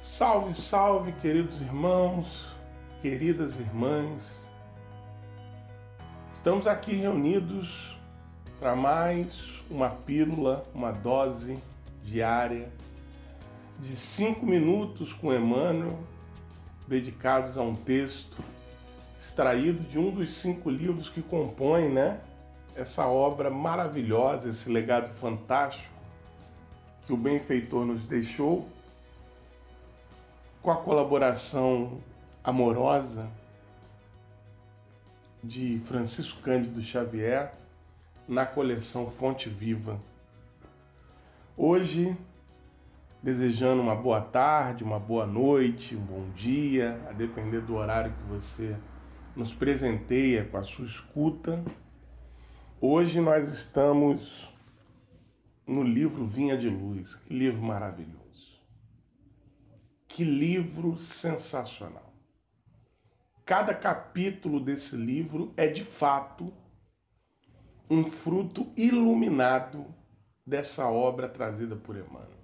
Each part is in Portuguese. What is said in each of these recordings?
Salve, salve, queridos irmãos, queridas irmãs. Estamos aqui reunidos para mais uma pílula, uma dose diária de cinco minutos com Emmanuel, dedicados a um texto extraído de um dos cinco livros que compõem, né, essa obra maravilhosa, esse legado fantástico que o benfeitor nos deixou com a colaboração amorosa de Francisco Cândido Xavier na coleção Fonte Viva. Hoje, desejando uma boa tarde, uma boa noite, um bom dia, a depender do horário que você nos presenteia com a sua escuta. Hoje nós estamos no livro Vinha de Luz. Que livro maravilhoso. Que livro sensacional! Cada capítulo desse livro é de fato um fruto iluminado dessa obra trazida por Emmanuel.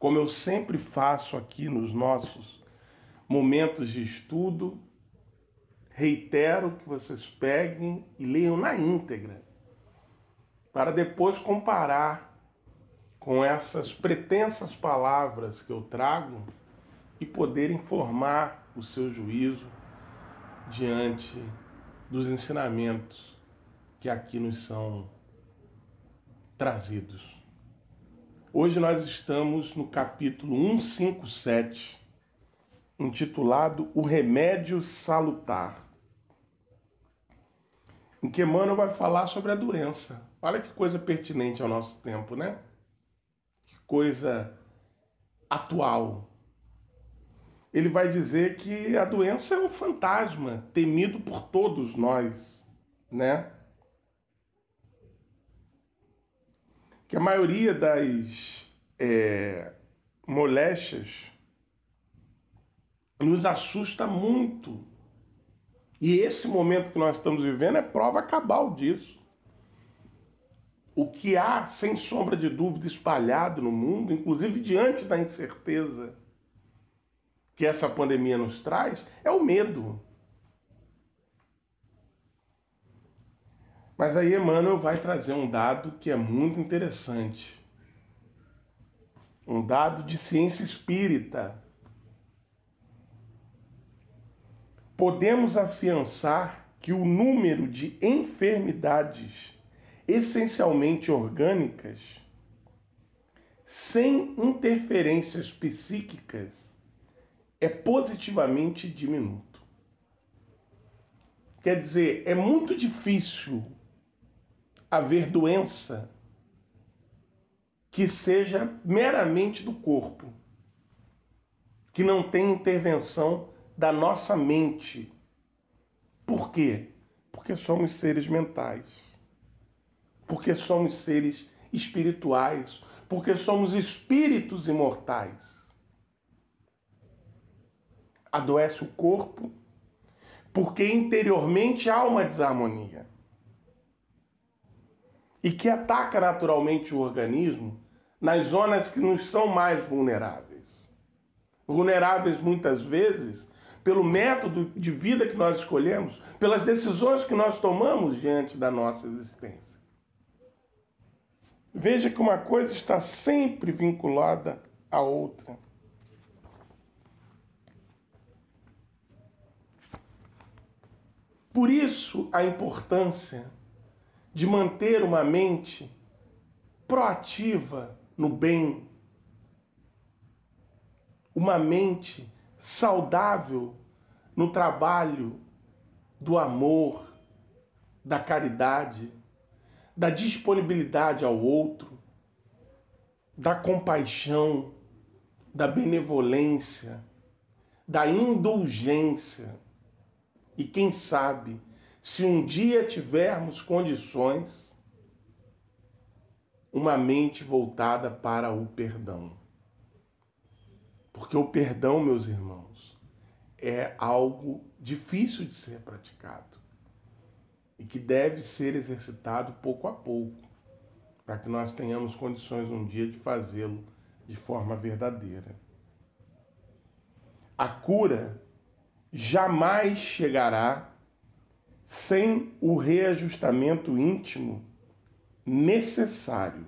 Como eu sempre faço aqui nos nossos momentos de estudo, reitero que vocês peguem e leiam na íntegra, para depois comparar com essas pretensas palavras que eu trago e poder informar o seu juízo diante dos ensinamentos que aqui nos são trazidos. Hoje nós estamos no capítulo 157, intitulado O Remédio Salutar, em que Emmanuel vai falar sobre a doença. Olha que coisa pertinente ao nosso tempo, né? Coisa atual. Ele vai dizer que a doença é um fantasma temido por todos nós, né? Que a maioria das é, moléstias nos assusta muito. E esse momento que nós estamos vivendo é prova cabal disso o que há, sem sombra de dúvida, espalhado no mundo, inclusive diante da incerteza que essa pandemia nos traz, é o medo. Mas aí Emmanuel vai trazer um dado que é muito interessante. Um dado de ciência espírita. Podemos afiançar que o número de enfermidades essencialmente orgânicas, sem interferências psíquicas, é positivamente diminuto. Quer dizer, é muito difícil haver doença que seja meramente do corpo, que não tenha intervenção da nossa mente. Por quê? Porque somos seres mentais porque somos seres espirituais, porque somos espíritos imortais. Adoece o corpo, porque interiormente há uma desarmonia. E que ataca naturalmente o organismo nas zonas que nos são mais vulneráveis. Vulneráveis muitas vezes pelo método de vida que nós escolhemos, pelas decisões que nós tomamos diante da nossa existência. Veja que uma coisa está sempre vinculada à outra. Por isso a importância de manter uma mente proativa no bem, uma mente saudável no trabalho do amor, da caridade da disponibilidade ao outro, da compaixão, da benevolência, da indulgência. E quem sabe, se um dia tivermos condições, uma mente voltada para o perdão. Porque o perdão, meus irmãos, é algo difícil de ser praticado e que deve ser exercitado pouco a pouco, para que nós tenhamos condições um dia de fazê-lo de forma verdadeira. A cura jamais chegará sem o reajustamento íntimo necessário.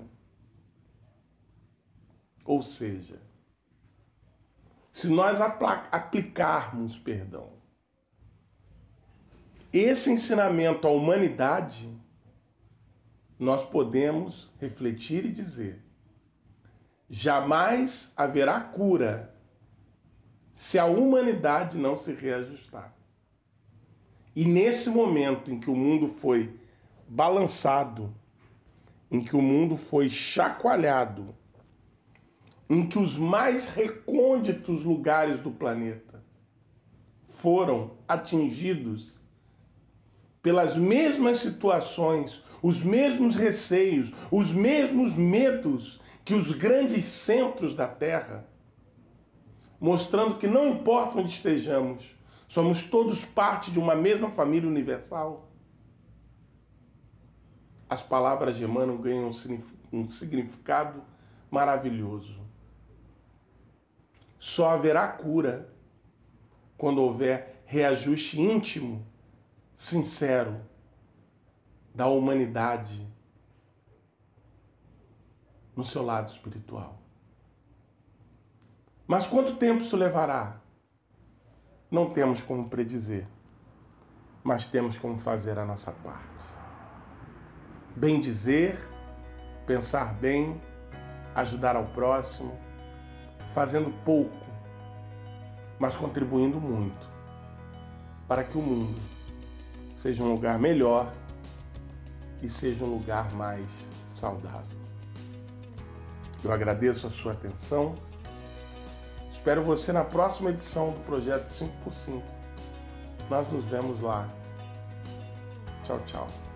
Ou seja, se nós aplicarmos, perdão, esse ensinamento à humanidade, nós podemos refletir e dizer: jamais haverá cura se a humanidade não se reajustar. E nesse momento em que o mundo foi balançado, em que o mundo foi chacoalhado, em que os mais recônditos lugares do planeta foram atingidos pelas mesmas situações, os mesmos receios, os mesmos medos que os grandes centros da Terra, mostrando que não importa onde estejamos, Somos todos parte de uma mesma família universal. As palavras de Emmanuel ganham um significado maravilhoso. Só haverá cura quando houver reajuste íntimo, sincero, da humanidade no seu lado espiritual. Mas quanto tempo isso levará? não temos como predizer, mas temos como fazer a nossa parte. Bem dizer, pensar bem, ajudar ao próximo, fazendo pouco, mas contribuindo muito, para que o mundo seja um lugar melhor e seja um lugar mais saudável. Eu agradeço a sua atenção Espero você na próxima edição do projeto 5x5. Nós nos vemos lá. Tchau, tchau.